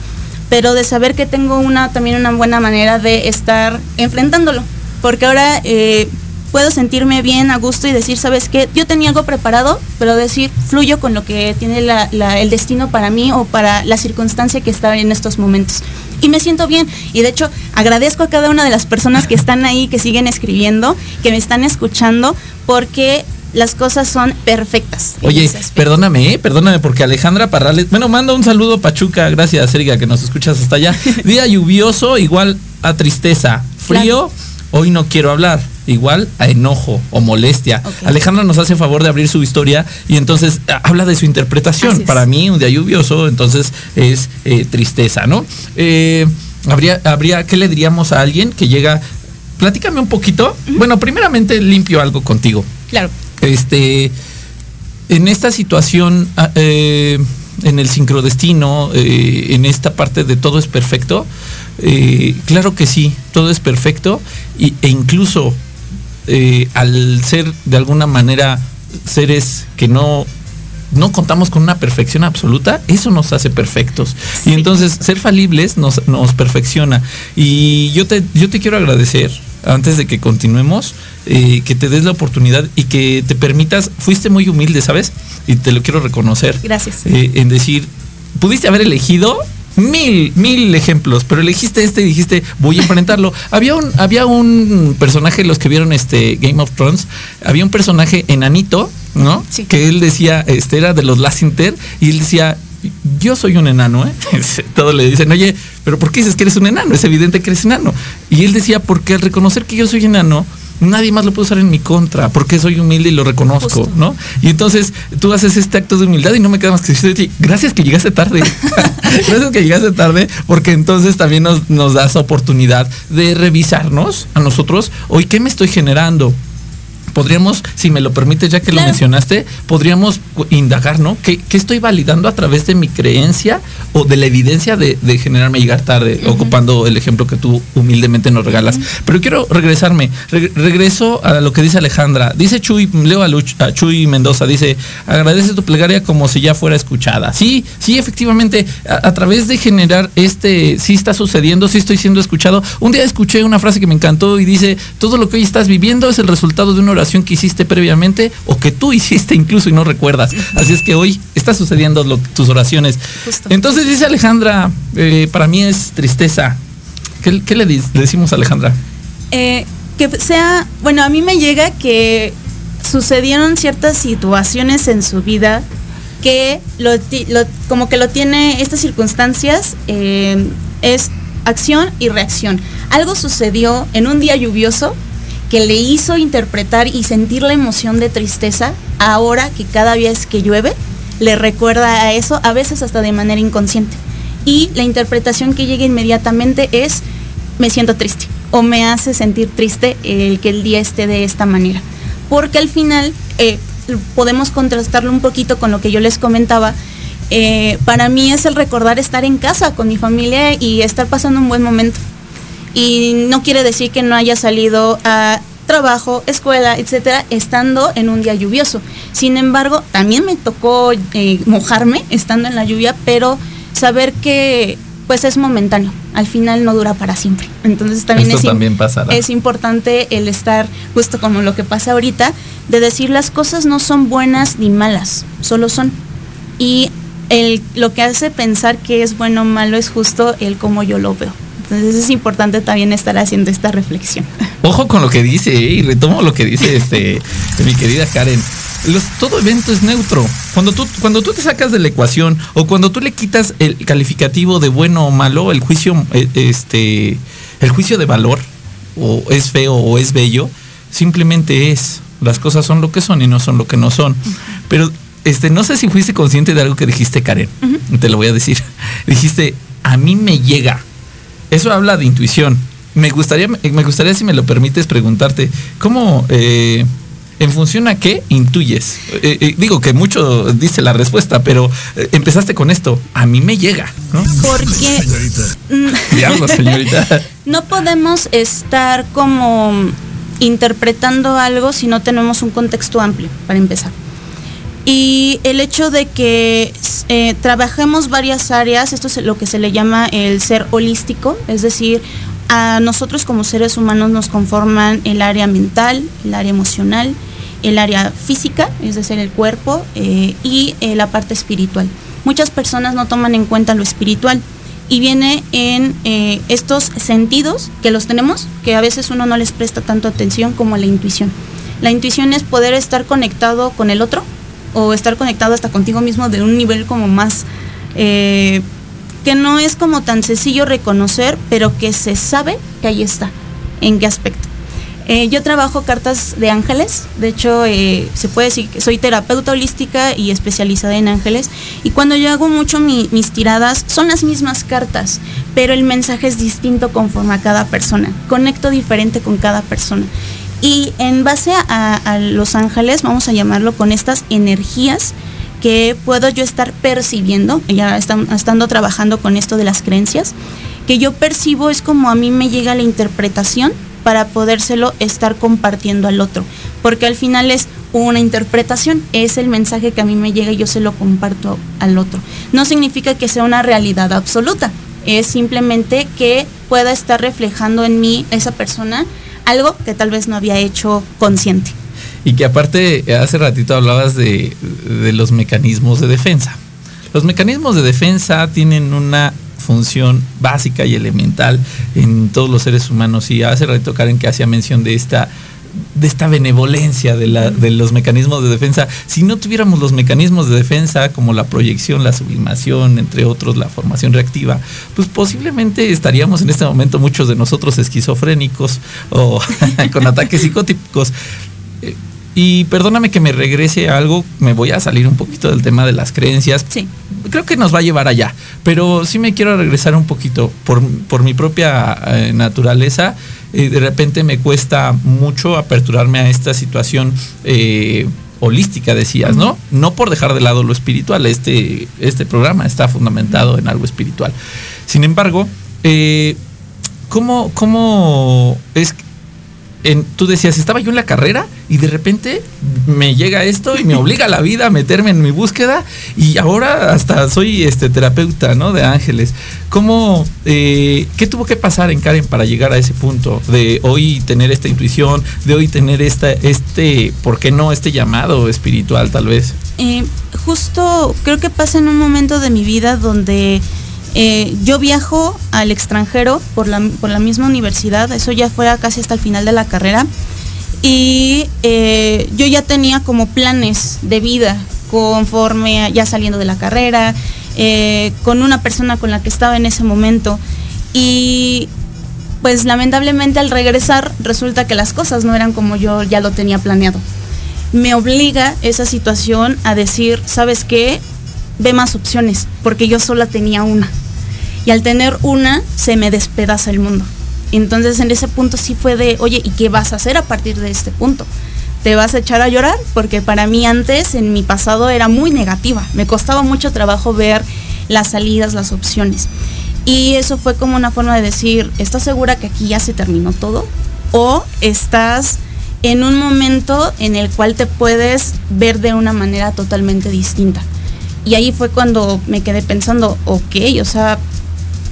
pero de saber que tengo una también una buena manera de estar enfrentándolo, porque ahora eh, puedo sentirme bien a gusto y decir, sabes qué, yo tenía algo preparado, pero decir fluyo con lo que tiene el destino para mí o para la circunstancia que está en estos momentos. Y me siento bien. Y de hecho, agradezco a cada una de las personas que están ahí, que siguen escribiendo, que me están escuchando, porque las cosas son perfectas. Oye, perdóname, ¿eh? perdóname, porque Alejandra Parrales, bueno, manda un saludo Pachuca, gracias Erika, que nos escuchas hasta allá. *laughs* Día lluvioso, igual a tristeza, frío, hoy no quiero hablar igual a enojo o molestia. Alejandra nos hace favor de abrir su historia y entonces ah, habla de su interpretación. Para mí, un día lluvioso, entonces es eh, tristeza, ¿no? Eh, habría, habría, ¿qué le diríamos a alguien que llega? Platícame un poquito. Bueno, primeramente limpio algo contigo. Claro. Este, en esta situación, ah, eh, en el sincrodestino, en esta parte de todo es perfecto, claro que sí, todo es perfecto e incluso eh, al ser de alguna manera seres que no no contamos con una perfección absoluta, eso nos hace perfectos. Y entonces ser falibles nos, nos, perfecciona. Y yo te, yo te quiero agradecer, antes de que continuemos, eh, que te des la oportunidad y que te permitas, fuiste muy humilde, ¿sabes? Y te lo quiero reconocer. Gracias. Eh, en decir, pudiste haber elegido mil, mil ejemplos, pero elegiste este y dijiste, voy a enfrentarlo. *laughs* había un, había un personaje, los que vieron este Game of Thrones, había un personaje enanito, ¿no? Sí. Que él decía, este era de los Lassinter, y él decía, yo soy un enano, ¿eh? *laughs* Todos le dicen, oye, pero ¿por qué dices que eres un enano? Es evidente que eres enano. Y él decía, porque al reconocer que yo soy enano, nadie más lo puede usar en mi contra, porque soy humilde y lo reconozco, ¿no? Y entonces tú haces este acto de humildad y no me queda más que decirte, gracias que llegaste tarde, *laughs* *laughs* gracias que llegaste tarde, porque entonces también nos, nos das oportunidad de revisarnos a nosotros, hoy, ¿qué me estoy generando? Podríamos, si me lo permite, ya que lo mencionaste, podríamos indagar, ¿no? ¿Qué, estoy validando a través de mi creencia o de la evidencia de, generarme llegar tarde, ocupando el ejemplo que tú humildemente nos regalas? Pero quiero regresarme, regreso a lo que dice Alejandra. Dice Chuy, leo a, Chuy Mendoza, dice, agradece tu plegaria como si ya fuera escuchada. Sí, sí, efectivamente, a, través de generar este, sí está sucediendo, sí estoy siendo escuchado. Un día escuché una frase que me encantó y dice, todo lo que hoy estás viviendo es el resultado de una oración que hiciste previamente o que tú hiciste incluso y no recuerdas. Así es que hoy está sucediendo tus oraciones. Entonces dice Alejandra, eh, para mí es tristeza. ¿Qué, le, decimos Alejandra? Eh, que sea, bueno, a mí me llega que sucedieron ciertas situaciones en su vida que lo, como que lo tiene estas circunstancias eh, es acción y reacción. Algo sucedió en un día lluvioso que le hizo interpretar y sentir la emoción de tristeza ahora que cada vez que llueve le recuerda a eso, a veces hasta de manera inconsciente. Y la interpretación que llega inmediatamente es, me siento triste o me hace sentir triste el que el día esté de esta manera. Porque al final eh, podemos contrastarlo un poquito con lo que yo les comentaba. Eh, para mí es el recordar estar en casa con mi familia y estar pasando un buen momento. Y no quiere decir que no haya salido a trabajo, escuela, etcétera, estando en un día lluvioso. Sin embargo, también me tocó eh, mojarme estando en la lluvia, pero saber que pues es momentáneo, al final no dura para siempre. Entonces también, es, también es importante el estar justo como lo que pasa ahorita, de decir las cosas no son buenas ni malas, solo son. Y el, lo que hace pensar que es bueno o malo es justo el cómo yo lo veo. Entonces es importante también estar haciendo esta reflexión. *laughs* Ojo con lo que dice, ¿eh? y retomo lo que dice este, mi querida Karen. todo evento es neutro. Cuando tú, cuando tú te sacas de la ecuación o cuando tú le quitas el calificativo de bueno o malo, el juicio, eh, este, el juicio de valor, o es feo o es bello, simplemente es. Las cosas son lo que son y no son lo que no son. Pero este, no sé si fuiste consciente de algo que dijiste, Karen. Te lo voy a decir. *laughs* Dijiste, a mí me llega eso habla de intuición. Me gustaría, me gustaría si me lo permites preguntarte, ¿cómo, eh, en función a qué intuyes? Eh, eh, digo que mucho dice la respuesta, pero empezaste con esto, a mí me llega, ¿no? Porque... Diablo, señorita. *laughs* no podemos estar como interpretando algo si no tenemos un contexto amplio, para empezar. Y el hecho de que eh, trabajemos varias áreas, esto es lo que se le llama el ser holístico, es decir, a nosotros como seres humanos nos conforman el área mental, el área emocional, el área física, es decir, el cuerpo, eh, y eh, la parte espiritual. Muchas personas no toman en cuenta lo espiritual y viene en estos sentidos que los tenemos, que a veces uno no les presta tanto atención como la intuición. La intuición es poder estar conectado con el otro, o estar conectado hasta contigo mismo de un nivel como más eh, que no es como tan sencillo reconocer, pero que se sabe que ahí está. ¿En qué aspecto? Eh, yo trabajo cartas de ángeles, de hecho eh, se puede decir que soy terapeuta holística y especializada en ángeles y cuando yo hago mucho mis tiradas son las mismas cartas, pero el mensaje es distinto conforme a cada persona, conecto diferente con cada persona y en base a, los ángeles, vamos a llamarlo con estas energías que puedo yo estar percibiendo, ya estando trabajando con esto de las creencias, que yo percibo es como a mí me llega la interpretación para podérselo estar compartiendo al otro, porque al final es una interpretación, es el mensaje que a mí me llega y yo se lo comparto al otro. No significa que sea una realidad absoluta, es simplemente que pueda estar reflejando en mí esa persona algo que tal vez no había hecho consciente. Y que aparte, hace ratito hablabas de, los mecanismos de defensa. Los mecanismos de defensa tienen una función básica y elemental en todos los seres humanos. Y hace ratito Karen que hacía mención de esta de esta benevolencia de, la, de, los mecanismos de defensa. Si no tuviéramos los mecanismos de defensa como la proyección, la sublimación, entre otros, la formación reactiva, pues posiblemente estaríamos en este momento muchos de nosotros esquizofrénicos o *laughs* con ataques psicóticos. Eh, y perdóname que me regrese a algo, me voy a salir un poquito del tema de las creencias. Sí. Creo que nos va a llevar allá, pero sí me quiero regresar un poquito por, por mi propia eh, naturaleza de repente me cuesta mucho aperturarme a esta situación eh, holística, decías, ¿no? No por dejar de lado lo espiritual, este, este programa está fundamentado en algo espiritual. Sin embargo, eh, ¿cómo, ¿cómo es tú decías, estaba yo en la carrera y de repente me llega esto y me obliga a la vida a meterme en mi búsqueda y ahora hasta soy este terapeuta, ¿no? De ángeles. ¿Cómo, eh, qué tuvo que pasar en Karen para llegar a ese punto de hoy tener esta intuición, de hoy tener esta, este, ¿por qué no este llamado espiritual tal vez? Eh, justo creo que pasa en un momento de mi vida donde eh, yo viajo al extranjero por la, por la misma universidad, eso ya fue casi hasta el final de la carrera, y eh, yo ya tenía como planes de vida conforme ya saliendo de la carrera, eh, con una persona con la que estaba en ese momento, y pues lamentablemente al regresar resulta que las cosas no eran como yo ya lo tenía planeado. Me obliga esa situación a decir, ¿sabes qué? ve más opciones, porque yo sola tenía una. Y al tener una, se me despedaza el mundo. Entonces en ese punto sí fue de, oye, ¿y qué vas a hacer a partir de este punto? ¿Te vas a echar a llorar? Porque para mí antes, en mi pasado, era muy negativa. Me costaba mucho trabajo ver las salidas, las opciones. Y eso fue como una forma de decir, ¿estás segura que aquí ya se terminó todo? ¿O estás en un momento en el cual te puedes ver de una manera totalmente distinta? Y ahí fue cuando me quedé pensando, ok, o sea,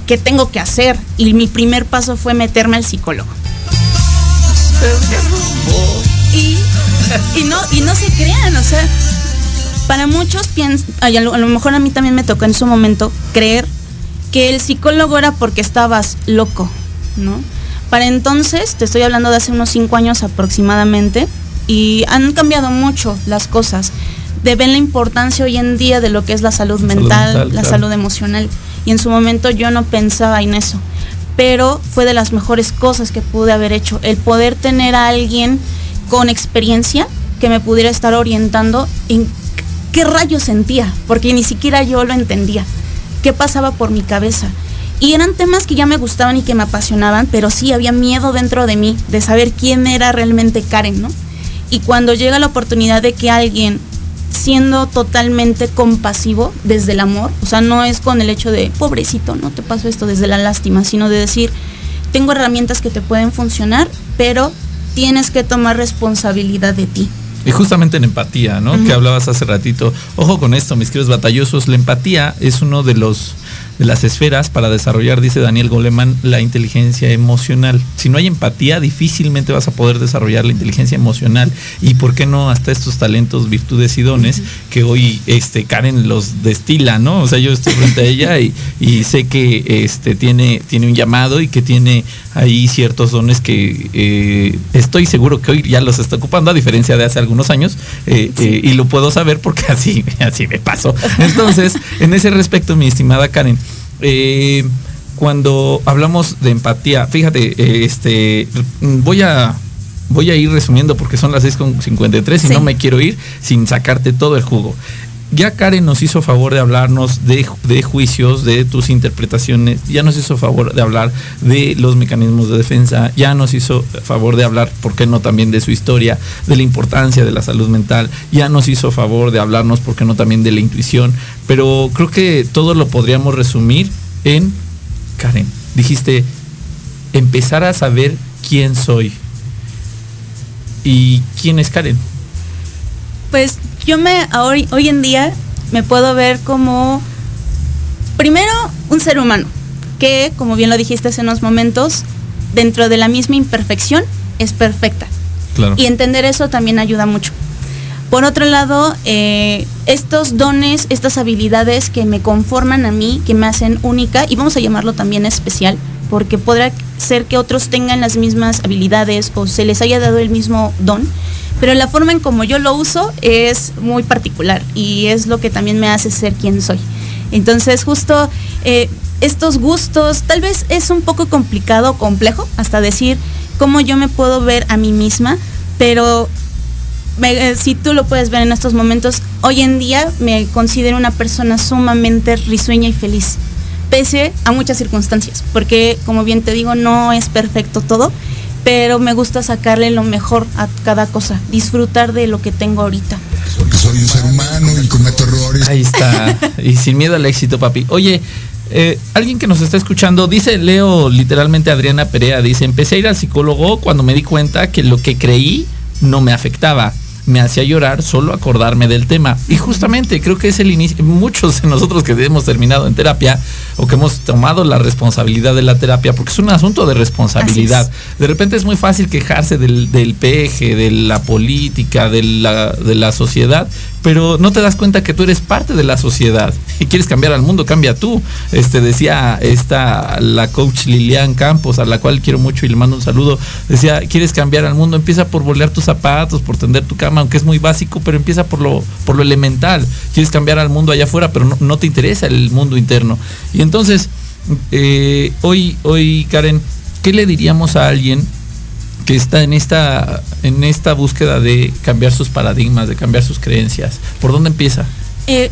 ¿qué tengo que hacer? Y mi primer paso fue meterme al psicólogo. Y, y no, y no se crean, o sea, para muchos piensan, a lo, a lo mejor a mí también me tocó en su momento creer que el psicólogo era porque estabas loco, ¿no? Para entonces, te estoy hablando de hace unos cinco años aproximadamente, y han cambiado mucho las cosas. Deben la importancia hoy en día de lo que es la salud mental, mental, la claro. salud emocional. Y en su momento yo no pensaba en eso. Pero fue de las mejores cosas que pude haber hecho. El poder tener a alguien con experiencia que me pudiera estar orientando en qué rayos sentía, porque ni siquiera yo lo entendía. ¿Qué pasaba por mi cabeza? Y eran temas que ya me gustaban y que me apasionaban, pero sí había miedo dentro de mí de saber quién era realmente Karen, ¿no? Y cuando llega la oportunidad de que alguien, siendo totalmente compasivo desde el amor, o sea, no es con el hecho de, pobrecito, no te pasó esto desde la lástima, sino de decir, tengo herramientas que te pueden funcionar, pero tienes que tomar responsabilidad de ti. Y justamente en empatía, ¿no? Que hablabas hace ratito. Ojo con esto, mis queridos batallosos. La empatía es uno de los de las esferas para desarrollar, dice Daniel Goleman, la inteligencia emocional. Si no hay empatía, difícilmente vas a poder desarrollar la inteligencia emocional. Y por qué no hasta estos talentos, virtudes y dones que hoy este Karen los destila, ¿no? O sea, yo estoy frente a ella y, y sé que este tiene, tiene un llamado y que tiene ahí ciertos dones que eh, estoy seguro que hoy ya los está ocupando, a diferencia de hace algunos años, eh, eh, y lo puedo saber porque así, *laughs* así me pasó. Entonces, en ese respecto, mi estimada Karen, eh, cuando hablamos de empatía, fíjate, eh, este, voy a voy a ir resumiendo porque son las 6.53 y Sí. no me quiero ir sin sacarte todo el jugo. Ya Karen nos hizo favor de hablarnos de, de juicios, de tus interpretaciones, ya nos hizo favor de hablar de los mecanismos de defensa, ya nos hizo favor de hablar, ¿por qué no también de su historia, de la importancia de la salud mental, ya nos hizo favor de hablarnos, ¿por qué no también de la intuición? Pero creo que todo lo podríamos resumir en Karen. Dijiste, empezar a saber quién soy. ¿Y quién es Karen? Pues yo me hoy, hoy en día me puedo ver como primero un ser humano que, como bien lo dijiste hace unos momentos, dentro de la misma imperfección es perfecta. Claro. Y entender eso también ayuda mucho. Por otro lado, eh, estos dones, estas habilidades que me conforman a mí, que me hacen única, y vamos a llamarlo también especial, porque podrá ser que otros tengan las mismas habilidades o se les haya dado el mismo don, pero la forma en como yo lo uso es muy particular y es lo que también me hace ser quien soy. Entonces, justo eh, estos gustos, tal vez es un poco complicado, complejo, hasta decir cómo yo me puedo ver a mí misma, pero me- eh, si tú lo puedes ver en estos momentos, hoy en día me considero una persona sumamente risueña y feliz, pese a muchas circunstancias, porque como bien te digo, no es perfecto todo, pero me gusta sacarle lo mejor a cada cosa, disfrutar de lo que tengo ahorita. Porque soy un ser humano y cometo errores. Ahí está. y sin miedo al éxito, papi. Oye, eh, alguien que nos está escuchando, dice Leo literalmente Adriana Perea, dice, empecé a ir al psicólogo cuando me di cuenta que lo que creí no me afectaba. Me hacía llorar solo acordarme del tema. Y justamente creo que es el inicio. Muchos de nosotros que hemos terminado en terapia o que hemos tomado la responsabilidad de la terapia, porque es un asunto de responsabilidad. De repente es muy fácil quejarse del, del peje, de la política, de la, de la sociedad, pero no te das cuenta que tú eres parte de la sociedad y quieres cambiar al mundo, cambia tú. Este decía esta la coach Lilian Campos, a la cual quiero mucho y le mando un saludo. Decía, quieres cambiar al mundo, empieza por bolear tus zapatos, por tender tu cama, aunque es muy básico, pero empieza por lo por lo elemental. Quieres cambiar al mundo allá afuera, pero no, te interesa el mundo interno. Y entonces eh, hoy hoy Karen, ¿qué le diríamos a alguien que está en esta en esta búsqueda de cambiar sus paradigmas, de cambiar sus creencias. ¿Por dónde empieza? Eh,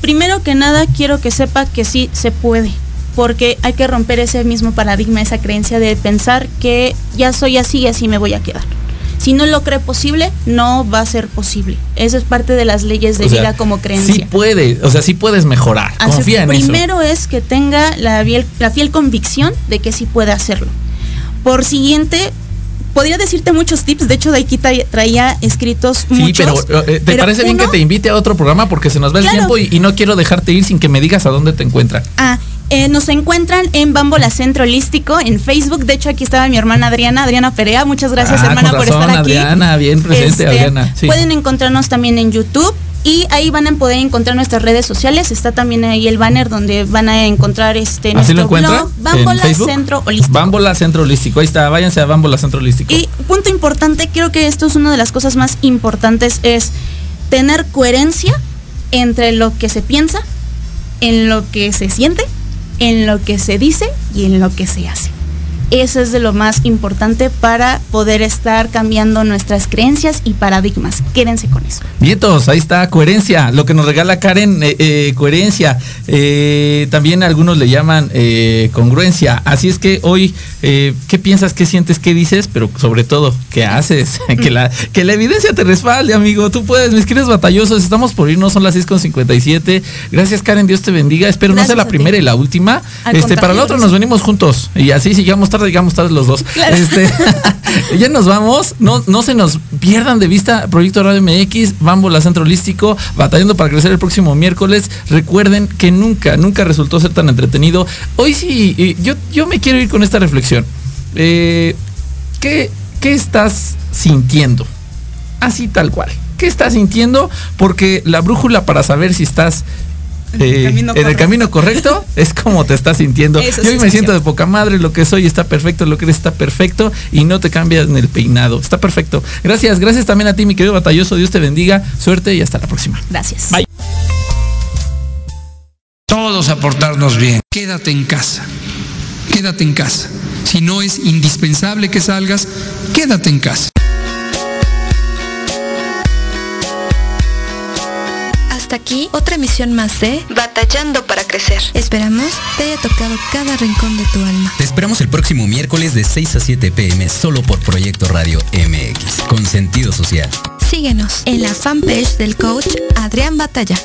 Primero que nada, quiero que sepa que sí se puede, porque hay que romper ese mismo paradigma, esa creencia de pensar que ya soy así y así me voy a quedar. Si no lo cree posible, no va a ser posible. Eso es parte de las leyes de O sea, vida como creencia. Sí puede, o sea, sí puedes mejorar. Así- Confía en eso. primero es que tenga la fiel, la fiel convicción de que sí puede hacerlo. Por siguiente, podría decirte muchos tips, de hecho de aquí tra- traía escritos Sí, muchos. pero eh, ¿te pero parece bien que te invite a otro programa? Porque se nos va el Claro. tiempo y, y no quiero dejarte ir sin que me digas a dónde te encuentran. Ah, eh, nos encuentran en Bambola Centro Holístico, en Facebook. De hecho, aquí estaba mi hermana Adriana, Adriana Perea. Muchas gracias, Ah, hermana, por estar aquí. Adriana, bien presente, Este, Adriana. Sí. Pueden encontrarnos también en YouTube. Y ahí van a poder encontrar nuestras redes sociales. Está también ahí el banner donde van a encontrar este ¿Así nuestro lo blog, ¿En Bambola Facebook? Centro Holístico. Bambola Centro Holístico. Ahí está, váyanse a Bambola Centro Holístico. Y punto importante, creo que esto es una de las cosas más importantes, es tener coherencia entre lo que se piensa, en lo que se siente, en lo que se dice y en lo que se hace. Eso es de lo más importante para poder estar cambiando nuestras creencias y paradigmas. Quédense con eso. Vientos, ahí está, coherencia, lo que nos regala Karen, eh, eh, coherencia. Eh, también algunos le llaman congruencia. Así es que hoy, ¿qué piensas, qué sientes, qué dices? Pero sobre todo, ¿qué haces? *laughs* que, la, que la evidencia te respalde, amigo. Tú puedes, mis queridos batallosos, estamos por irnos, son las 6.57. Gracias, Karen, Dios te bendiga. Espero no sea la ti. primera y la última. Al Este, para la otra nos venimos juntos. Y así, si llegamos tarde, llegamos tarde los dos. Claro. Este, *laughs* ya nos vamos. No, no se nos pierdan de vista Proyecto Radio MX, Bambola Centro Holístico, batallando para crecer el próximo miércoles. Recuerden que nunca, nunca resultó ser tan entretenido. Hoy sí, yo, yo me quiero ir con esta reflexión. Eh, ¿qué, ¿Qué estás sintiendo? Así tal cual. ¿Qué estás sintiendo? Porque la brújula para saber si estás eh, camino en el correcto. camino correcto *laughs* es como te estás sintiendo. Eso Yo sí hoy me siento de poca madre, lo que soy está perfecto, lo que eres está perfecto y no te cambias en el peinado. Está perfecto. Gracias, gracias también a ti, mi querido batalloso. Dios te bendiga, suerte y hasta la próxima. Gracias. Bye. todos a portarnos bien. Quédate en casa. Quédate en casa. Si no es indispensable que salgas, quédate en casa. Hasta aquí otra emisión más de Batallando para Crecer. Esperamos te haya tocado cada rincón de tu alma. Te esperamos el próximo miércoles de 6 a 7 pm solo por Proyecto Radio MX, con sentido social. Síguenos en la fanpage del coach Adrián Batalla.